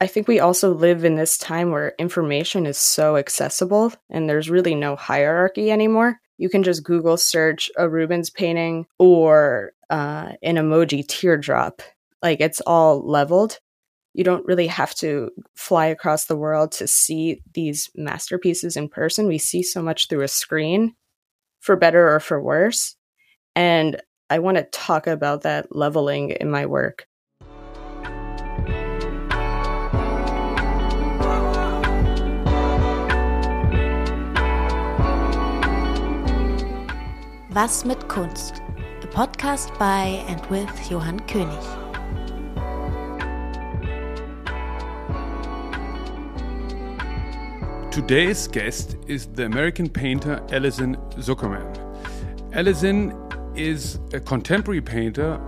I think we also live in this time where information is so accessible and there's really no hierarchy anymore. You can just Google search a Rubens painting or uh, an emoji teardrop. Like it's all leveled. You don't really have to fly across the world to see these masterpieces in person. We see so much through a screen, for better or for worse. And I want to talk about that leveling in my work. Was mit Kunst? A podcast by and with Johann König. Today's guest is the American painter Allison Zuckerman. Allison is a contemporary painter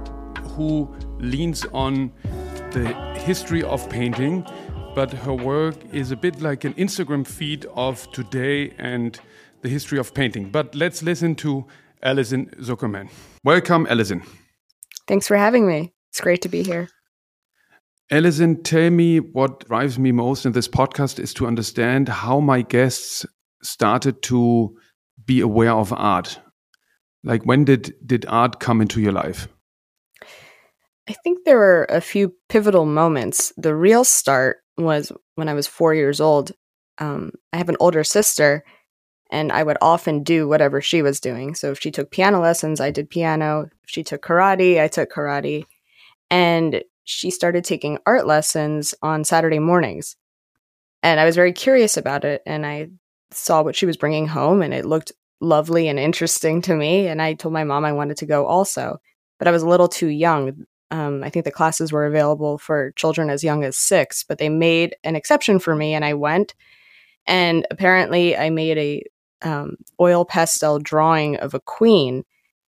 who leans on the history of painting, but her work is a bit like an Instagram feed of today and the history of painting. But let's listen to Allison Zuckerman. Welcome, Allison. Thanks for having me. It's great to be here. Allison, tell me what drives me most in this podcast is to understand how my guests started to be aware of art. Like when did did art come into your life? I think there were a few pivotal moments. The real start was when I was four years old. Um, I have an older sister, and I would often do whatever she was doing. So if she took piano lessons, I did piano. If she took karate, I took karate. And she started taking art lessons on Saturday mornings. And I was very curious about it. And I saw what she was bringing home, and it looked lovely and interesting to me. And I told my mom I wanted to go also. But I was a little too young. Um, I think the classes were available for children as young as six, but they made an exception for me, and I went. And apparently, I made a um, oil pastel drawing of a queen,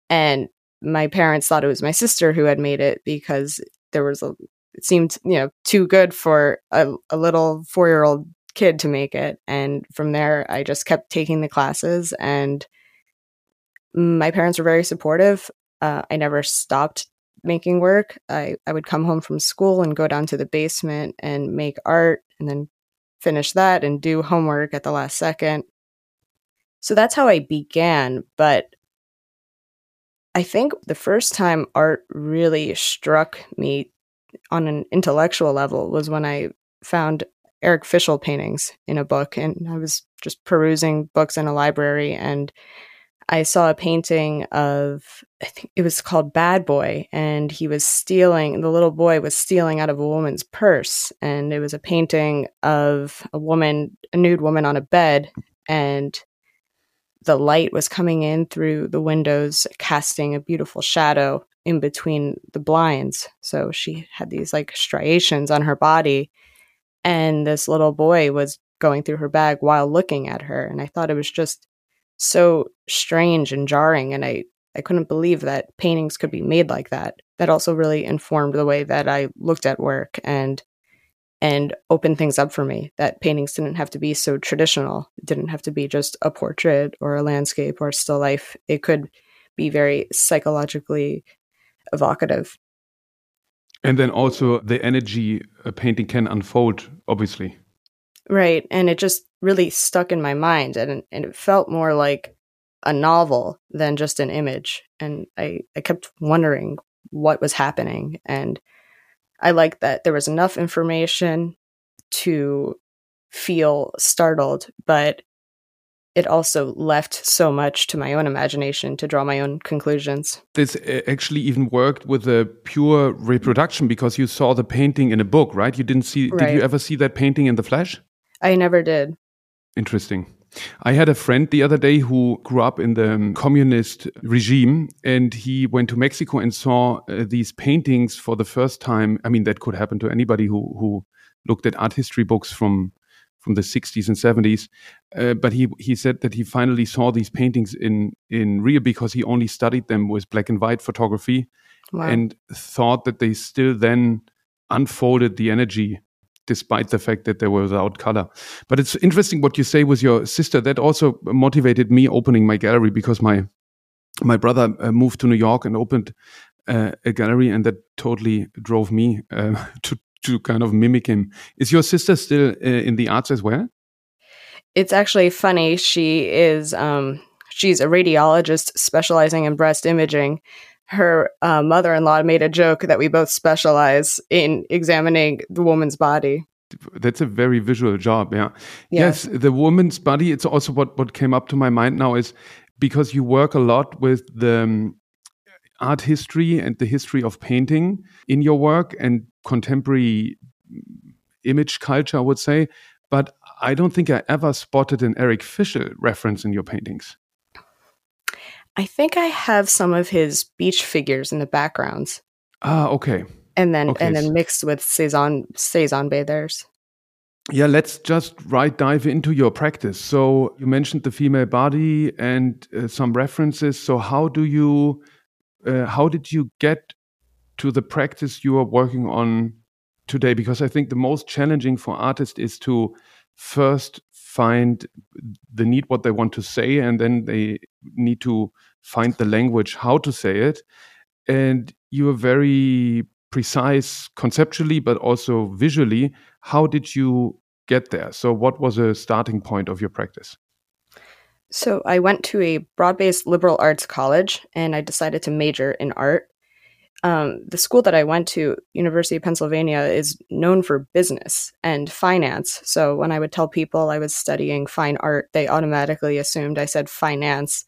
and my parents thought it was my sister who had made it because there was a it seemed you know too good for a, a little four year old kid to make it and from there i just kept taking the classes and my parents were very supportive. Uh, i never stopped making work. I, I would come home from school and go down to the basement and make art and then finish that and do homework at the last second so that's how I began. But I think the first time art really struck me on an intellectual level was when I found Eric Fischl paintings in a book. And I was just perusing books in a library and I saw a painting of, I think it was called Bad Boy, and he was stealing, the little boy was stealing out of a woman's purse. And it was a painting of a woman, a nude woman on a bed, and the light was coming in through the windows, casting a beautiful shadow in between the blinds. So she had these like striations on her body. And this little boy was going through her bag while looking at her. And I thought it was just so strange and jarring. And I, I couldn't believe that paintings could be made like that. That also really informed the way that I looked at work and and opened things up for me that paintings didn't have to be so traditional. It didn't have to be just a portrait or a landscape or still life. It could be very psychologically evocative. And then also the energy a painting can unfold, obviously. Right. And it just really stuck in my mind and, and it felt more like a novel than just an image. And I, I kept wondering what was happening. And I like that there was enough information to feel startled, but it also left so much to my own imagination to draw my own conclusions. This uh, actually even worked with a pure reproduction because you saw the painting in a book, right? You didn't see, right. did you ever see that painting in the flesh? I never did. Interesting. I had a friend the other day who grew up in the communist regime and he went to Mexico and saw uh, these paintings for the first time. I mean, that could happen to anybody who, who looked at art history books from from the 60s and 70s. Uh, but he, he said that he finally saw these paintings in, in real because he only studied them with black and white photography wow. and thought that they still then unfolded the energy despite the fact that they were without color. But it's interesting what you say with your sister. That also motivated me opening my gallery because my my brother uh, moved to New York and opened uh, a gallery, and that totally drove me uh, to to kind of mimic him. Is your sister still uh, in the arts as well? It's actually funny. She is um, she's a radiologist specializing in breast imaging. Her uh, mother-in-law made a joke that we both specialize in examining the woman's body. That's a very visual job, yeah. Yes, yes the woman's body. It's also what what came up to my mind now is because you work a lot with the um, art history and the history of painting in your work and contemporary image culture, I would say. But I don't think I ever spotted an Eric Fischl reference in your paintings. I think I have some of his beach figures in the backgrounds. Ah, okay. And then Okay, and then mixed with Cezanne Cezanne bathers. Yeah, let's just right dive into your practice. So you mentioned the female body and uh, some references. So how do you, uh, how did you get to the practice you are working on today? Because I think the most challenging for artists is to first find the need what they want to say, and then they need to find the language how to say it. And you are very precise conceptually, but also visually. How did you get there? So, what was a starting point of your practice? So I went to a broad-based liberal arts college and I decided to major in art. Um, the school that I went to, University of Pennsylvania, is known for business and finance. So when I would tell people I was studying fine art, they automatically assumed I said finance.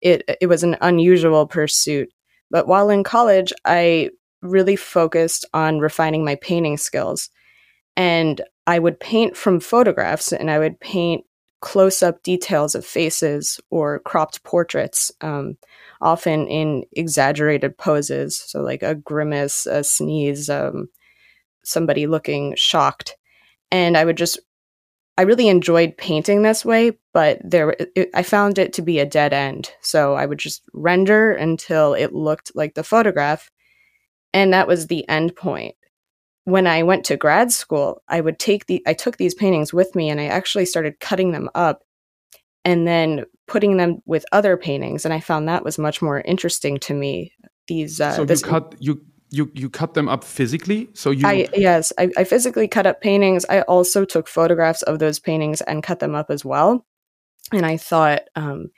It it was an unusual pursuit. But while in college, I really focused on refining my painting skills. And I would paint from photographs and I would paint close up details of faces or cropped portraits, um, often in exaggerated poses. So, like a grimace, a sneeze, um, somebody looking shocked. And I would just, I really enjoyed painting this way, but there, it, I found it to be a dead end. So, I would just render until it looked like the photograph. And that was the end point when I went to grad school, I would take the I took these paintings with me and I actually started cutting them up and then putting them with other paintings and I found that was much more interesting to me. These uh so you cut you you you cut them up physically. So you I yes, I, I physically cut up paintings. I also took photographs of those paintings and cut them up as well. And I thought, um,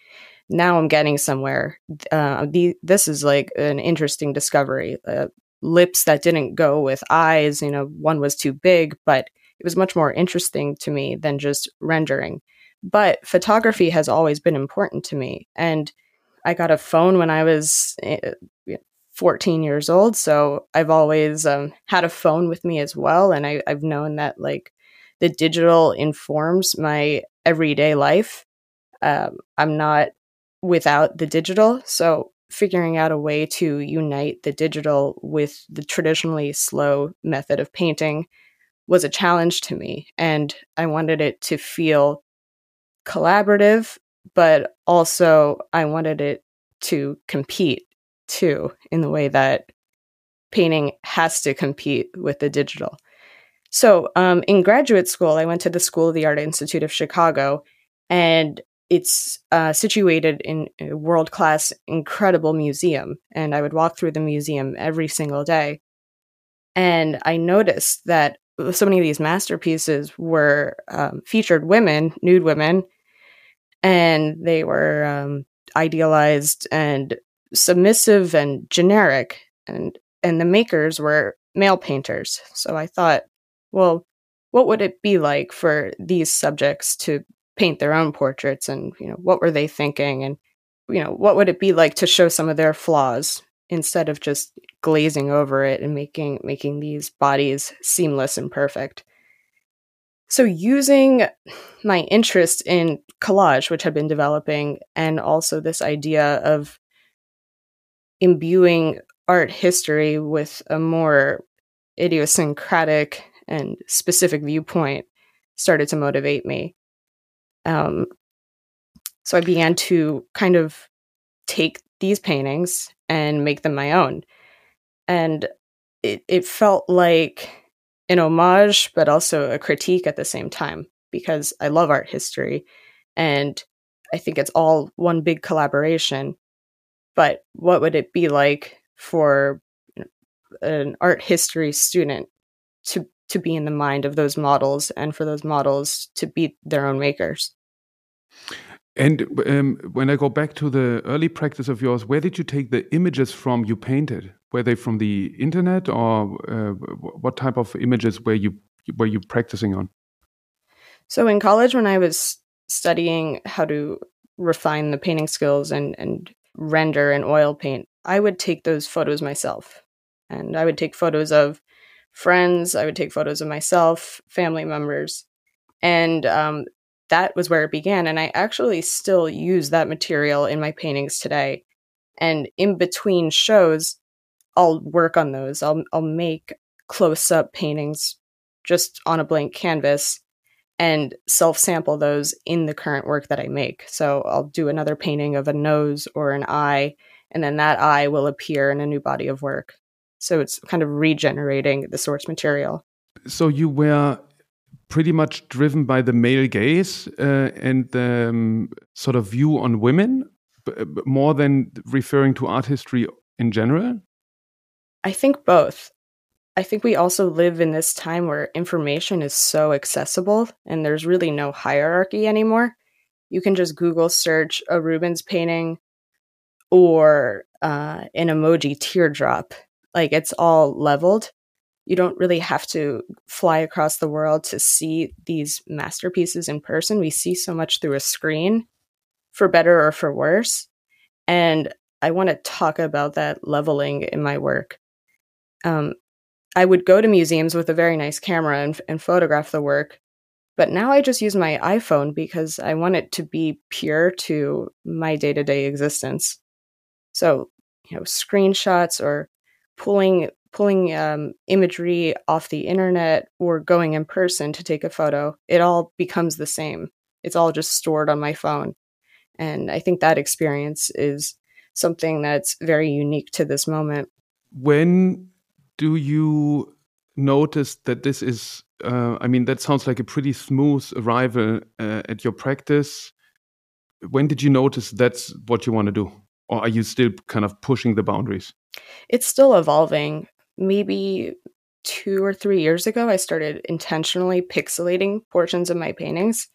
now I'm getting somewhere. Uh, the this is like an interesting discovery. Uh, lips that didn't go with eyes. You know, one was too big, but it was much more interesting to me than just rendering. But photography has always been important to me, and I got a phone when I was uh, 14 years old, so I've always um, had a phone with me as well, and I, I've known that like the digital informs my everyday life. Um, I'm not without the digital, so figuring out a way to unite the digital with the traditionally slow method of painting was a challenge to me. And I wanted it to feel collaborative, but also I wanted it to compete too, in the way that painting has to compete with the digital. So, um, in graduate school, I went to the School of the Art Institute of Chicago, and it's uh, situated in a world class, incredible museum. And I would walk through the museum every single day. And I noticed that so many of these masterpieces were um, featured women, nude women, and they were um, idealized and submissive and generic. And, and the makers were male painters. So I thought, well, what would it be like for these subjects to paint their own portraits and you know what were they thinking and you know what would it be like to show some of their flaws instead of just glazing over it and making making these bodies seamless and perfect? So using my interest in collage which had been developing and also this idea of imbuing art history with a more idiosyncratic and specific viewpoint started to motivate me um, so I began to kind of take these paintings and make them my own. And it, it felt like an homage, but also a critique at the same time, because I love art history and I think it's all one big collaboration. But what would it be like for an art history student to to be in the mind of those models and for those models to be their own makers. And um, when I go back to the early practice of yours, where did you take the images from you painted? Were they from the internet, or uh, what type of images were you were you practicing on? So in college, when I was studying how to refine the painting skills and and render and oil paint, I would take those photos myself, and I would take photos of friends. I would take photos of myself, family members, and um, that was where it began. And I actually still use that material in my paintings today. And in between shows, I'll work on those. I'll I'll make close up paintings just on a blank canvas and self sample those in the current work that I make. So I'll do another painting of a nose or an eye, and then that eye will appear in a new body of work. So it's kind of regenerating the source material. So you were pretty much driven by the male gaze uh, and the um, sort of view on women more than referring to art history in general? I think both. I think we also live in this time where information is so accessible and there's really no hierarchy anymore. You can just Google search a Rubens painting or uh, an emoji teardrop. Like it's all leveled you don't really have to fly across the world to see these masterpieces in person. We see so much through a screen, for better or for worse. And I want to talk about that leveling in my work. Um, I would go to museums with a very nice camera and, and photograph the work, but now I just use my iPhone because I want it to be pure to my day to day existence. So, you know, screenshots or pulling pulling um, imagery off the internet or going in person to take a photo, it all becomes the same. It's all just stored on my phone. And I think that experience is something that's very unique to this moment. When do you notice that this is, uh, I mean, that sounds like a pretty smooth arrival uh, at your practice. When did you notice that's what you want to do? Or are you still kind of pushing the boundaries? It's still evolving maybe two or three years ago, I started intentionally pixelating portions of my paintings.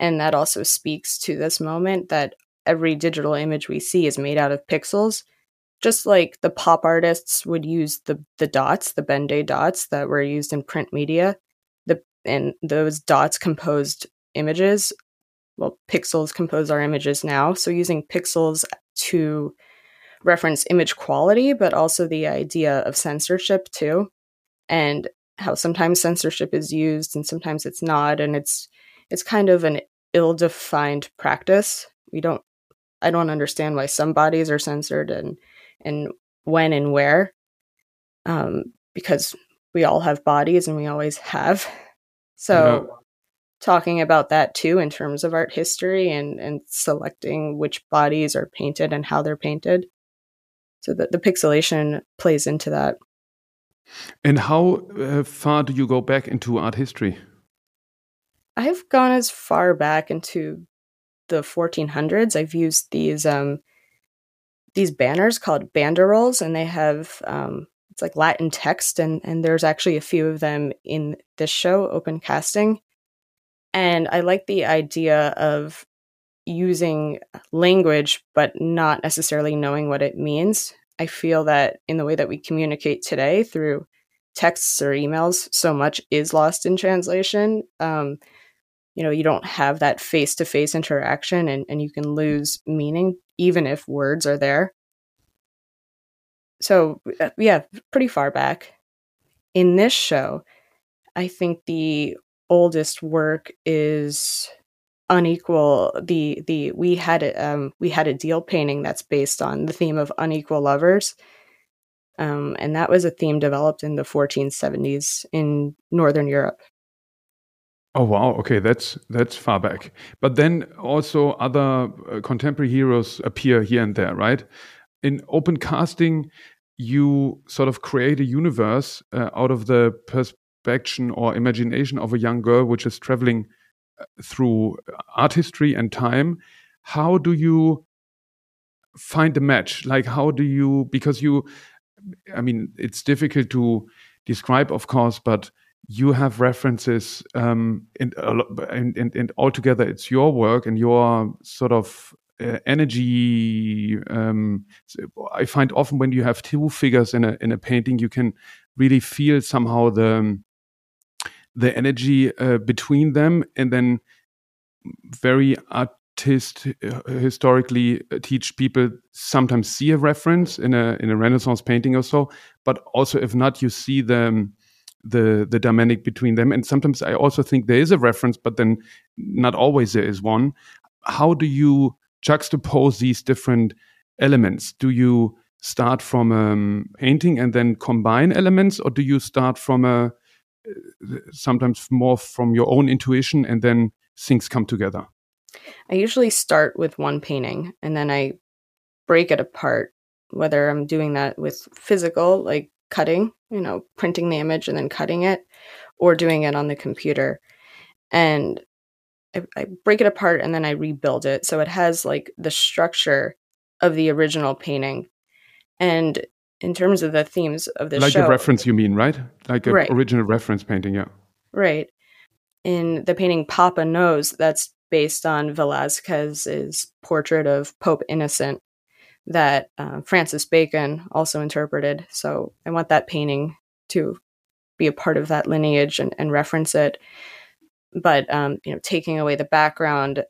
And that also speaks to this moment that every digital image we see is made out of pixels. Just like the pop artists would use the, the dots, the Ben-Day dots that were used in print media, the and those dots composed images. Well, pixels compose our images now. So using pixels to reference image quality, but also the idea of censorship too, and how sometimes censorship is used and sometimes it's not, and it's it's kind of an ill-defined practice. We don't, I don't understand why some bodies are censored and and when and where, um, because we all have bodies and we always have. So. Talking about that too in terms of art history and, and selecting which bodies are painted and how they're painted so the, the pixelation plays into that. And how uh, far do you go back into art history? I've gone as far back into the 1400s i've used these um these banners called banderoles and they have um it's like latin text and and there's actually a few of them in this show open casting and i like the idea of using language but not necessarily knowing what it means. I feel that in the way that we communicate today through texts or emails, so much is lost in translation. Um, you know, you don't have that face to face interaction and, and you can lose meaning even if words are there. So, uh, yeah, pretty far back. In this show, I think the oldest work is unequal the the we had a, um we had a deal painting that's based on the theme of unequal lovers. Um and that was a theme developed in the 1470s in northern europe. Oh wow. Okay. That's that's far back. But then also other uh, contemporary heroes appear here and there right? In open casting you sort of create a universe uh, out of the perspection or imagination of a young girl which is traveling through art history and time how do you find a match? Like how do you because you i mean it's difficult to describe of course but you have references um, and, and, and, and altogether it's your work and your sort of uh, energy um, i find often when you have two figures in a in a painting you can really feel somehow the the energy uh, between them and then very artist uh, historically uh, teach people sometimes see a reference in a in a renaissance painting or so but also if not you see the the the dynamic between them. And sometimes i also think there is a reference but then not always there is one. How do you juxtapose these different elements? Do you start from a um, painting and then combine elements or do you start from a sometimes more from your own intuition and then things come together i usually start with one painting and then i break it apart whether i'm doing that with physical like cutting, you know, printing the image and then cutting it, or doing it on the computer. And I, I break it apart and then I rebuild it. So it has like the structure of the original painting. And in terms of the themes of the like show, Like a reference, you mean, right? Like an right. original reference painting, yeah. Right. In the painting Papa Knows, that's based on Velazquez's portrait of Pope Innocent that uh, Francis Bacon also interpreted. So I want that painting to be a part of that lineage and, and reference it. But um, you know, taking away the background,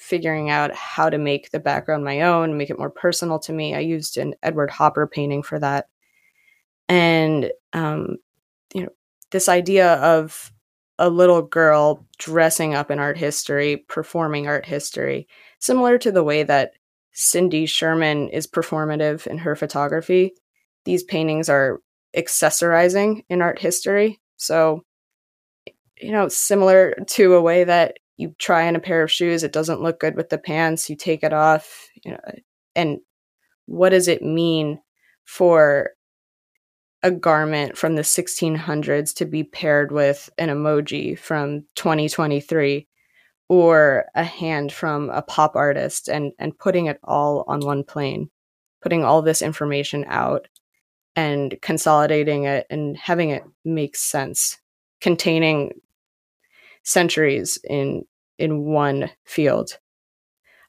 figuring out how to make the background my own, make it more personal to me. I used an Edward Hopper painting for that, and um, you know, this idea of a little girl dressing up in art history, performing art history, similar to the way that Cindy Sherman is performative in her photography. These paintings are accessorizing in art history. So, you know, similar to a way that you try on a pair of shoes, it doesn't look good with the pants, you take it off, you know, and what does it mean for a garment from the 1600s to be paired with an emoji from 2023 or a hand from a pop artist and and putting it all on one plane putting all this information out and consolidating it and having it make sense containing centuries in in one field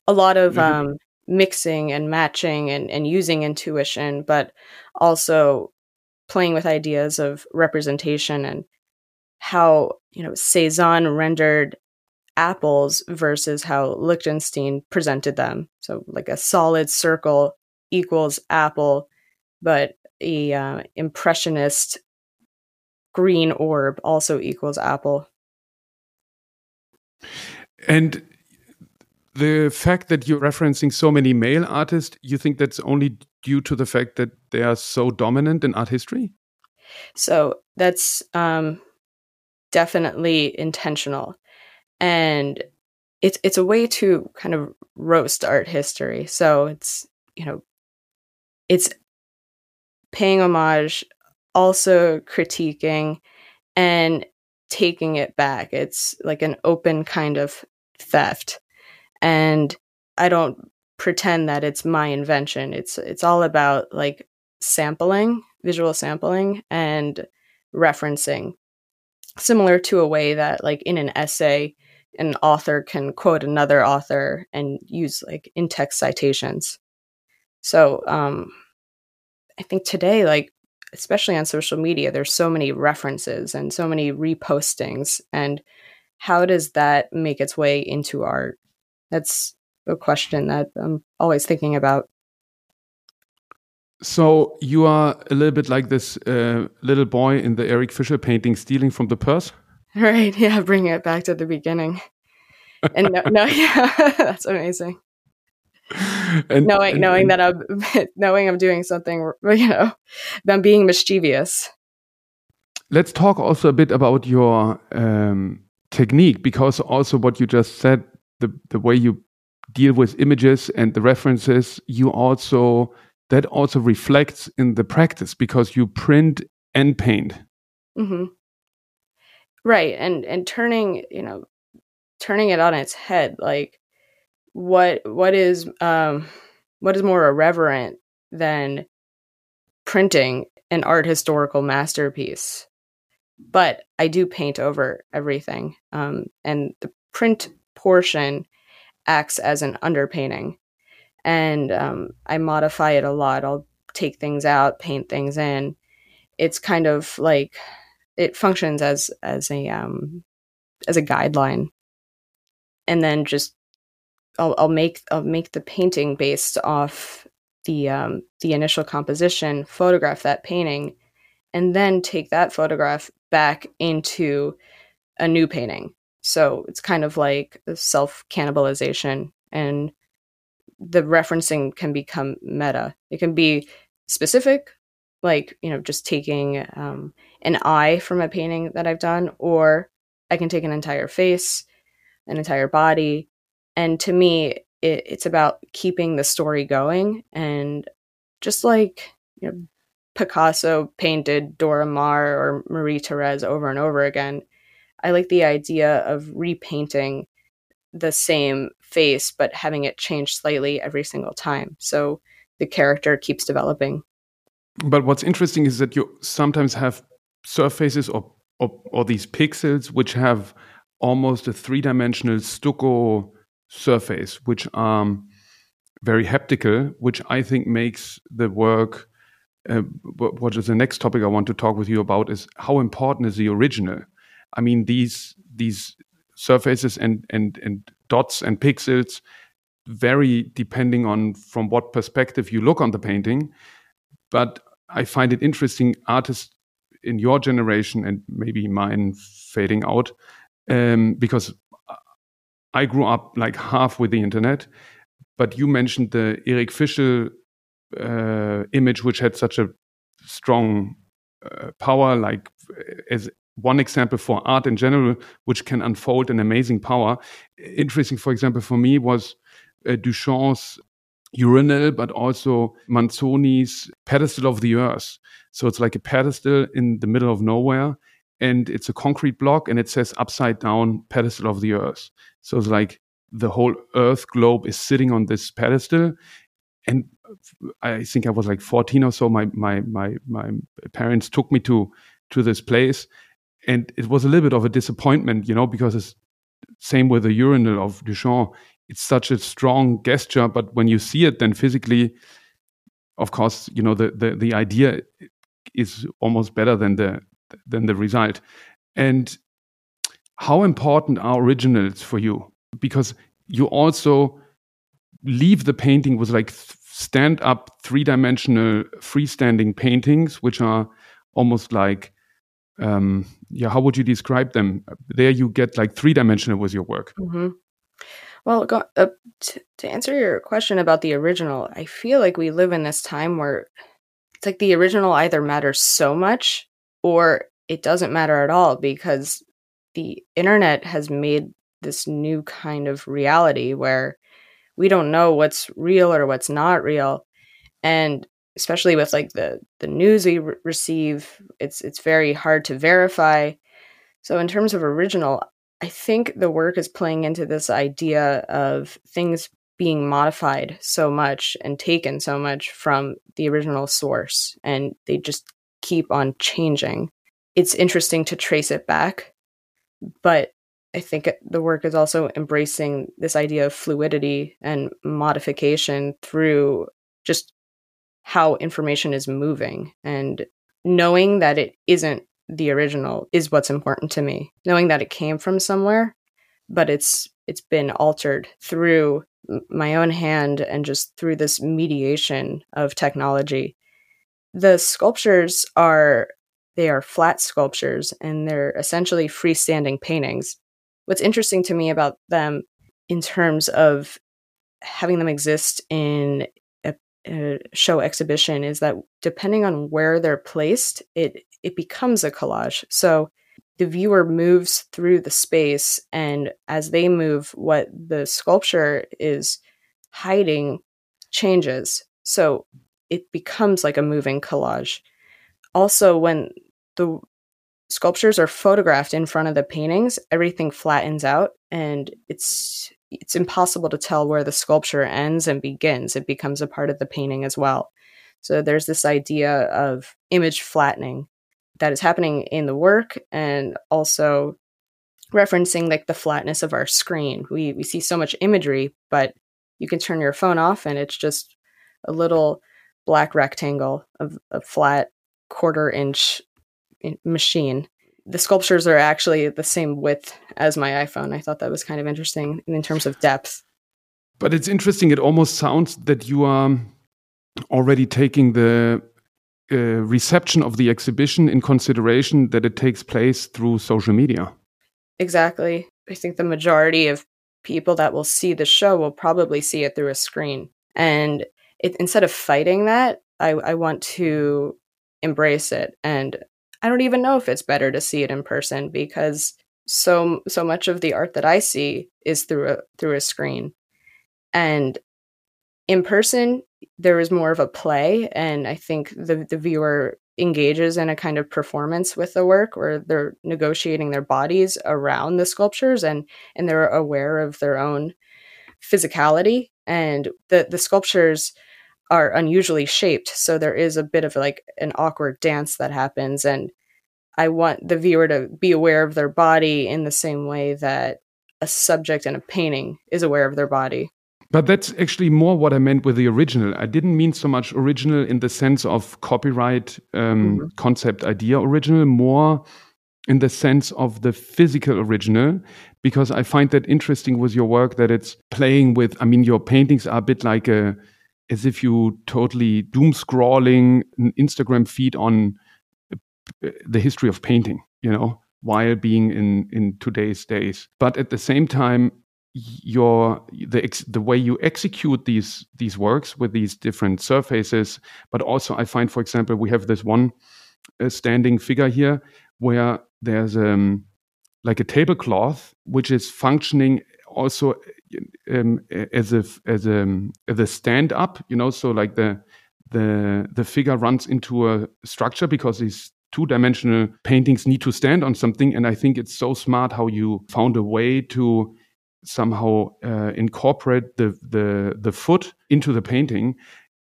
a lot of mm-hmm. um, mixing and matching and, and using intuition but also playing with ideas of representation and how you know Cezanne rendered apples versus how Lichtenstein presented them. So, like a solid circle equals apple, but a uh, impressionist green orb also equals apple. And the fact that you're referencing so many male artists, you think that's only due to the fact that they are so dominant in art history? So that's um, definitely intentional and it's it's a way to kind of roast art history. So it's you know it's paying homage, also critiquing, and taking it back. It's like an open kind of theft, and I don't pretend that it's my invention. It's it's all about like sampling, visual sampling, and referencing, similar to a way that like in an essay an author can quote another author and use like in text citations. So um, I think today, like especially on social media, there's so many references and so many repostings. And how does that make its way into art? That's a question that I'm always thinking about. So you are a little bit like this uh, little boy in the Eric Fischl painting, stealing from the purse. Right. Yeah. Bring it back to the beginning. And no, no yeah, that's amazing. And, knowing and, knowing and, that I'm knowing I'm doing something, you know, I'm being mischievous. Let's talk also a bit about your um, technique, because also what you just said, the the way you deal with images and the references, you also that also reflects in the practice because you print and paint. Mm-hmm right and and turning you know turning it on its head like what what is um what is more irreverent than printing an art historical masterpiece but I do paint over everything. Um, and the print portion acts as an underpainting. And um, I modify it a lot. I'll take things out, paint things in. It's kind of like it functions as as a um, as a guideline, and then just I'll, I'll make I'll make the painting based off the um, the initial composition, photograph that painting, and then take that photograph back into a new painting. So it's kind of like self cannibalization, and the referencing can become meta. It can be specific, like you know, just taking um, an eye from a painting that I've done, or I can take an entire face, an entire body, and to me, it, it's about keeping the story going. And just like you know, Picasso painted Dora Maar or Marie Therese over and over again, I like the idea of repainting the same face, but having it change slightly every single time. So the character keeps developing. But what's interesting is that you sometimes have surfaces or, or, or these pixels which have almost a three dimensional stucco surface, which are um, very haptical, which I think makes the work. Uh, what is the next topic I want to talk with you about is how important is the original. I mean these these surfaces and and and dots and pixels vary depending on from what perspective you look on the painting. But I find it interesting artists in your generation and maybe mine fading out um, because I grew up like half with the internet, but you mentioned the Eric Fischl uh, image, which had such a strong uh, power, like as one example for art in general, which can unfold an amazing power. Interesting, for example, for me was uh, Duchamp's urinal, but also Manzoni's pedestal of the earth. So it's like a pedestal in the middle of nowhere, and it's a concrete block, and it says upside down pedestal of the earth. So it's like the whole Earth globe is sitting on this pedestal. And I think I was like 14 or so. My my my my parents took me to to this place, and it was a little bit of a disappointment, you know, because it's same with the urinal of Duchamp. It's such a strong gesture, but when you see it, then physically, of course, you know the the the idea is almost better than the than the result. And how important are originals for you? Because you also leave the painting with like stand up three dimensional freestanding paintings, which are almost like, um, yeah, how would you describe them? There you get like three dimensional with your work. Mm-hmm. Well, go, uh, t- to answer your question about the original, I feel like we live in this time where it's like the original either matters so much or it doesn't matter at all because the internet has made this new kind of reality where we don't know what's real or what's not real. And especially with like the the news we re- receive it's it's very hard to verify. So in terms of original i think the work is playing into this idea of things being modified so much and taken so much from the original source and they just keep on changing. It's interesting to trace it back but I think the work is also embracing this idea of fluidity and modification through just how information is moving. And knowing that it isn't the original is what's important to me. Knowing that it came from somewhere but it's it's been altered through my own hand and just through this mediation of technology. The sculptures are they are flat sculptures and they're essentially freestanding paintings. What's interesting to me about them in terms of having them exist in a, a show exhibition is that depending on where they're placed, it it becomes a collage. So the viewer moves through the space and as they move what the sculpture is hiding changes. So it becomes like a moving collage also when the sculptures are photographed in front of the paintings everything flattens out and it's it's impossible to tell where the sculpture ends and begins it becomes a part of the painting as well so there's this idea of image flattening that is happening in the work and also referencing like the flatness of our screen. We we see so much imagery, but you can turn your phone off and it's just a little black rectangle of a flat quarter inch machine. The sculptures are actually the same width as my iPhone. I thought that was kind of interesting in terms of depth. But it's interesting. It almost sounds that you are already taking the uh, reception of the exhibition in consideration that it takes place through social media. Exactly. I think the majority of people that will see the show will probably see it through a screen. And it, instead of fighting that, I, I want to embrace it. And I don't even know if it's better to see it in person because so so much of the art that I see is through a through a screen. And in person, there is more of a play, and I think the the viewer engages in a kind of performance with the work where they're negotiating their bodies around the sculptures and and they're aware of their own physicality and the the sculptures are unusually shaped so there is a bit of like an awkward dance that happens and i want the viewer to be aware of their body in the same way that a subject in a painting is aware of their body but that's actually more what I meant with the original. I didn't mean so much original in the sense of copyright um, mm-hmm. concept idea original, more in the sense of the physical original, because I find that interesting with your work that it's playing with. I mean, your paintings are a bit like a, as if you totally doom scrolling an Instagram feed on uh, the history of painting, you know, while being in in today's days. But at the same time, your the ex, the way you execute these these works with these different surfaces but also i find for example we have this one uh, standing figure here where there's um like a tablecloth which is functioning also um, as a as a as a stand up you know so like the the the figure runs into a structure because these two dimensional paintings need to stand on something and i think it's so smart how you found a way to somehow uh, incorporate the, the the foot into the painting.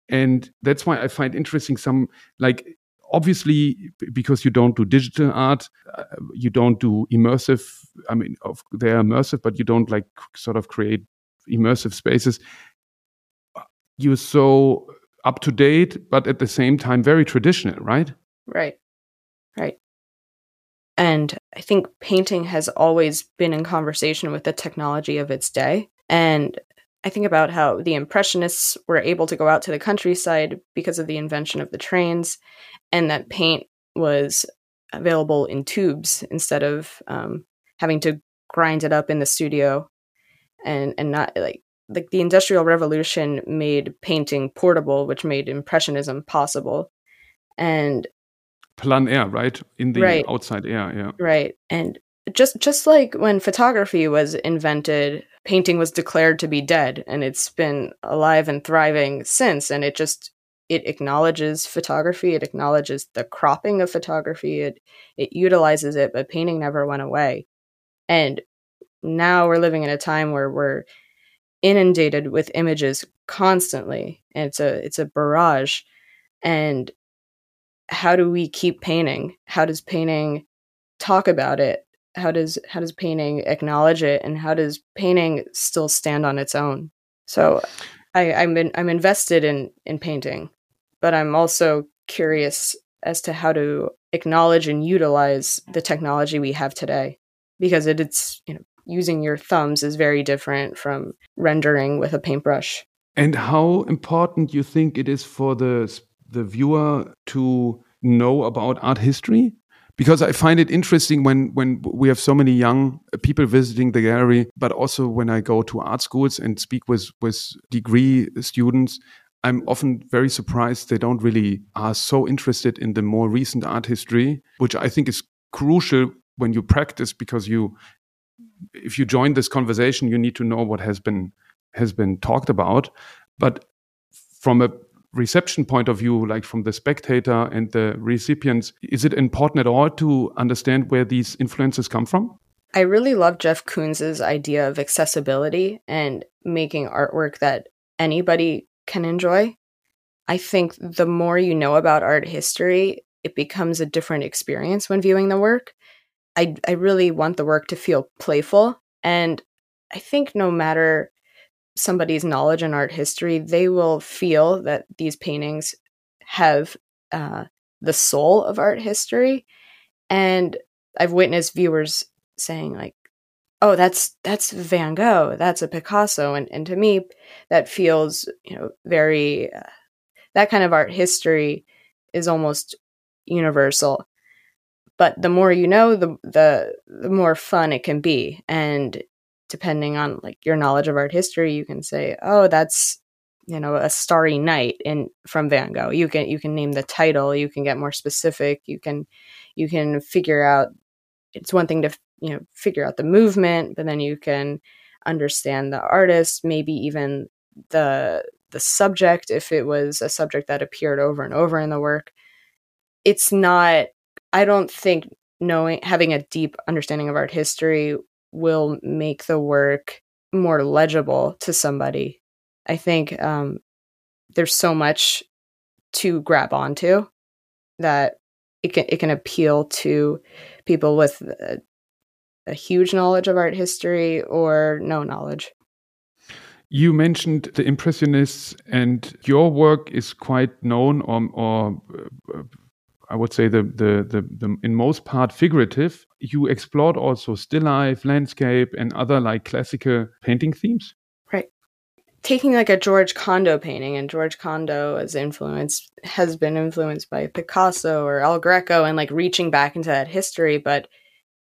And that's why i find interesting some like obviously because you don't do digital art uh, you don't do immersive i mean they're immersive but you don't like sort of create immersive spaces. You're so up to date but at the same time very traditional right? Right. Right. And I think painting has always been in conversation with the technology of its day. And I think about how the Impressionists were able to go out to the countryside because of the invention of the trains, and that paint was available in tubes instead of um, having to grind it up in the studio and and not like like the industrial revolution made painting portable which made impressionism possible and plein air, right? In the right. outside air, yeah. Right. And just just like when photography was invented, painting was declared to be dead and it's been alive and thriving since and it just it acknowledges photography, it acknowledges the cropping of photography, it it utilizes it, but painting never went away. And now we're living in a time where we're inundated with images constantly. And it's a it's a barrage. And how do we keep painting? How does painting talk about it? How does how does painting acknowledge it? And how does painting still stand on its own? So I, I'm in, I'm invested in in painting, but I'm also curious as to how to acknowledge and utilize the technology we have today because it, it's you know using your thumbs is very different from rendering with a paintbrush. And how important you think it is for the the viewer to know about art history? Because I find it interesting when, when we have so many young people visiting the gallery, but also when I go to art schools and speak with, with degree students, I'm often very surprised they don't really are so interested in the more recent art history, which I think is crucial when you practice because you if you join this conversation you need to know what has been has been talked about. But from a reception point of view, like from the spectator and the recipients, is it important at all to understand where these influences come from? I really love Jeff Koons's idea of accessibility and making artwork that anybody can enjoy. I think the more you know about art history, it becomes a different experience when viewing the work. I, I really want the work to feel playful. And I think no matter somebody's knowledge in art history, they will feel that these paintings have uh, the soul of art history. And I've witnessed viewers saying, like, oh, that's that's Van Gogh, that's a Picasso. And, and to me, that feels, you know, very, uh, that kind of art history is almost universal but the more you know the the the more fun it can be and depending on like your knowledge of art history you can say oh that's you know a starry night in from van gogh. You can you can name the title you can get more specific you can you can figure out it's one thing to you know figure out the movement but then you can understand the artist maybe even the the subject if it was a subject that appeared over and over in the work. It's not I don't think knowing having a deep understanding of art history will make the work more legible to somebody. I think um, there's so much to grab onto that it can it can appeal to people with a, a huge knowledge of art history or no knowledge. You mentioned the Impressionists, and your work is quite known or, or uh, I would say the, the, the, the, in most part figurative. You explored also still life, landscape, and other like classical painting themes. Right. Taking like a George Condo painting, and George Condo is influenced has been influenced by Picasso or El Greco, and like reaching back into that history, but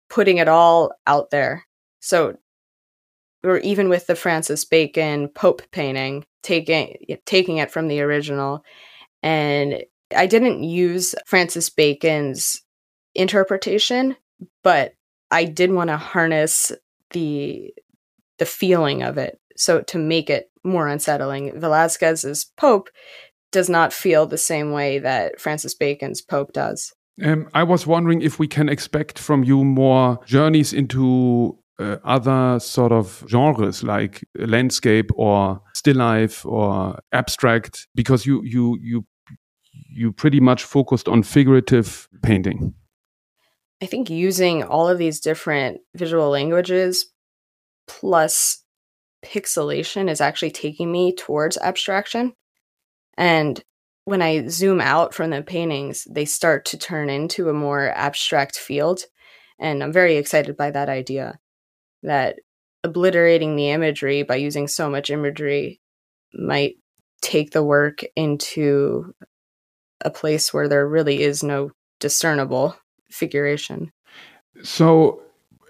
putting it all out there. So, or even with the Francis Bacon Pope painting, taking taking it from the original and I didn't use Francis Bacon's interpretation, but I did want to harness the the feeling of it. So to make it more unsettling, Velazquez's Pope does not feel the same way that Francis Bacon's Pope does. Um, I was wondering if we can expect from you more journeys into uh, other sort of genres like landscape or still life or abstract because you you you you pretty much focused on figurative painting. I think using all of these different visual languages plus pixelation is actually taking me towards abstraction. And when I zoom out from the paintings, they start to turn into a more abstract field. And I'm very excited by that idea that obliterating the imagery by using so much imagery might take the work into a place where there really is no discernible figuration. So,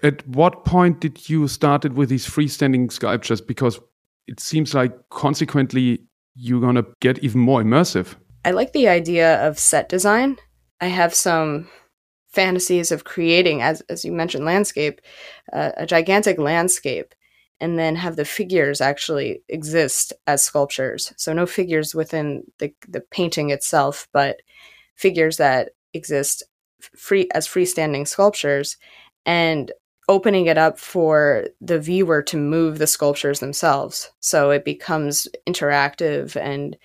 at what point did you started with these freestanding sculptures? Because it seems like consequently you're gonna get even more immersive. I like the idea of set design. I have some fantasies of creating, as as you mentioned, landscape, uh, a gigantic landscape and then have the figures actually exist as sculptures. So no figures within the, the painting itself, but figures that exist free as freestanding sculptures and opening it up for the viewer to move the sculptures themselves. So it becomes interactive and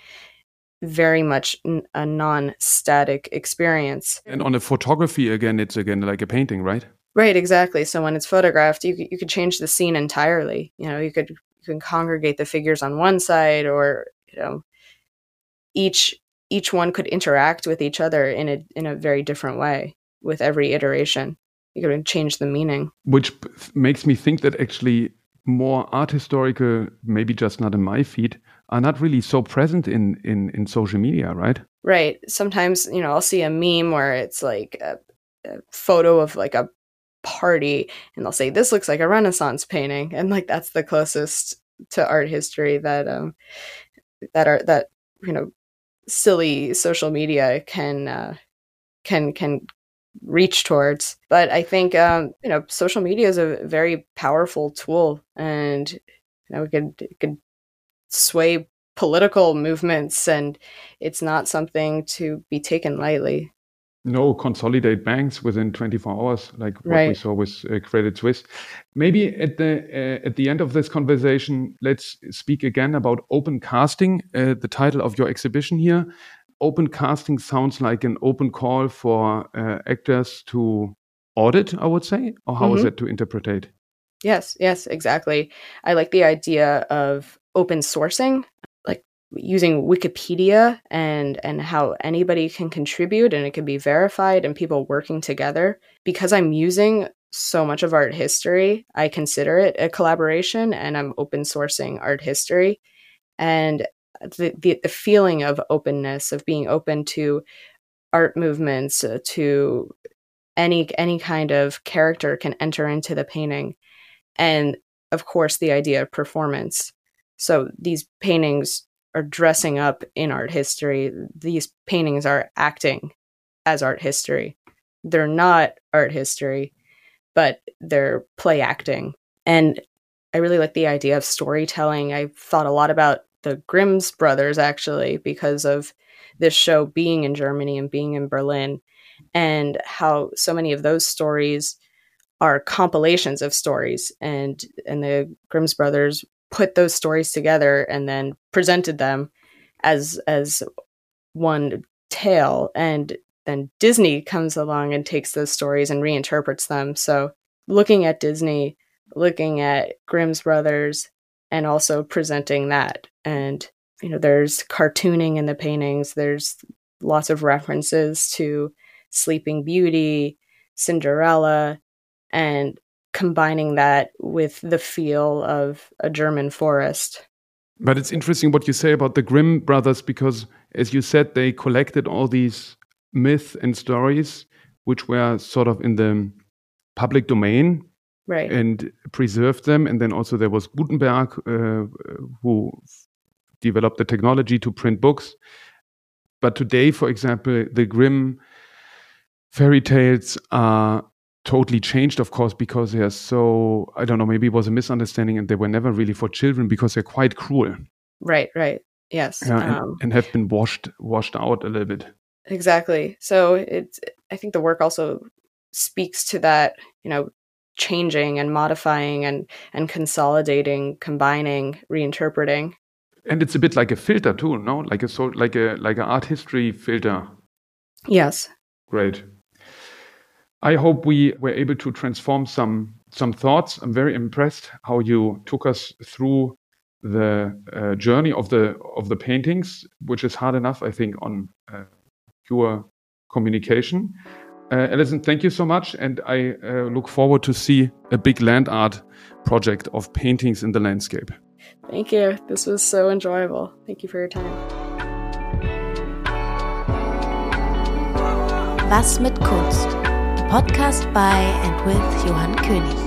very much a non-static experience. And on the photography again, it's again like a painting, right? Right, exactly. So when it's photographed, you you could change the scene entirely. You know, you could you can congregate the figures on one side, or you know, each each one could interact with each other in a in a very different way with every iteration. You could change the meaning, which makes me think that actually more art historical, maybe just not in my feed, are not really so present in in in social media, right? Right. Sometimes you know I'll see a meme where it's like a, a photo of like a party and they'll say this looks like a renaissance painting and like that's the closest to art history that um that are that you know silly social media can uh can can reach towards. But i think um you know social media is a very powerful tool and you know it could it could sway political movements and it's not something to be taken lightly no consolidate banks within 24 hours like what right. we saw with uh, credit suisse maybe at the uh, at the end of this conversation let's speak again about open casting uh, the title of your exhibition here open casting sounds like an open call for uh, actors to audit, I would say, or how mm-hmm. is that to interpret? Yes, yes, exactly. I like the idea of open sourcing, using Wikipedia and and how anybody can contribute and it can be verified and people working together. Because I'm using so much of art history, I consider it a collaboration and I'm open sourcing art history. And the, the, the feeling of openness, of being open to art movements, uh, to any any kind of character can enter into the painting and of course the idea of performance so these paintings are dressing up in art history these paintings are acting as art history. They're not art history but they're play acting. And i really like the idea of storytelling. I thought a lot about the grimm's brothers actually because of this show being in germany and being in berlin and how so many of those stories are compilations of stories. And and the Grimm's brothers put those stories together and then presented them as as one tale. And then Disney comes along and takes those stories and reinterprets them. So looking at Disney looking at Grimm's brothers and also presenting that. And you know there's cartooning in the paintings. There's lots of references to Sleeping Beauty, Cinderella, and combining that with the feel of a German forest. But it's interesting what you say about the Grimm brothers because, as you said, they collected all these myths and stories which were sort of in the public domain. Right. And preserved them. And then also there was Gutenberg, uh, who developed the technology to print books. But today, for example, the Grimm fairy tales are totally changed, of course, because they are so, I don't know, maybe it was a misunderstanding and they were never really for children because they're quite cruel. Right, right. Yes. Yeah, and, um, and have been washed washed out a little bit. Exactly. So it's I think the work also speaks to that, you know, changing and modifying and and consolidating, combining, reinterpreting. And it's a bit like a filter too, no? Like a sort like a like an art history filter. Yes. Great. I hope we were able to transform some some thoughts. I'm very impressed how you took us through the uh, journey of the of the paintings, which is hard enough, I think, on uh, pure communication. Uh, Allison, thank you so much, and I uh, look forward to see a big land art project of paintings in the landscape. Thank you. This was so enjoyable. Thank you for your time. Was mit Kunst? Podcast by and with Johann König.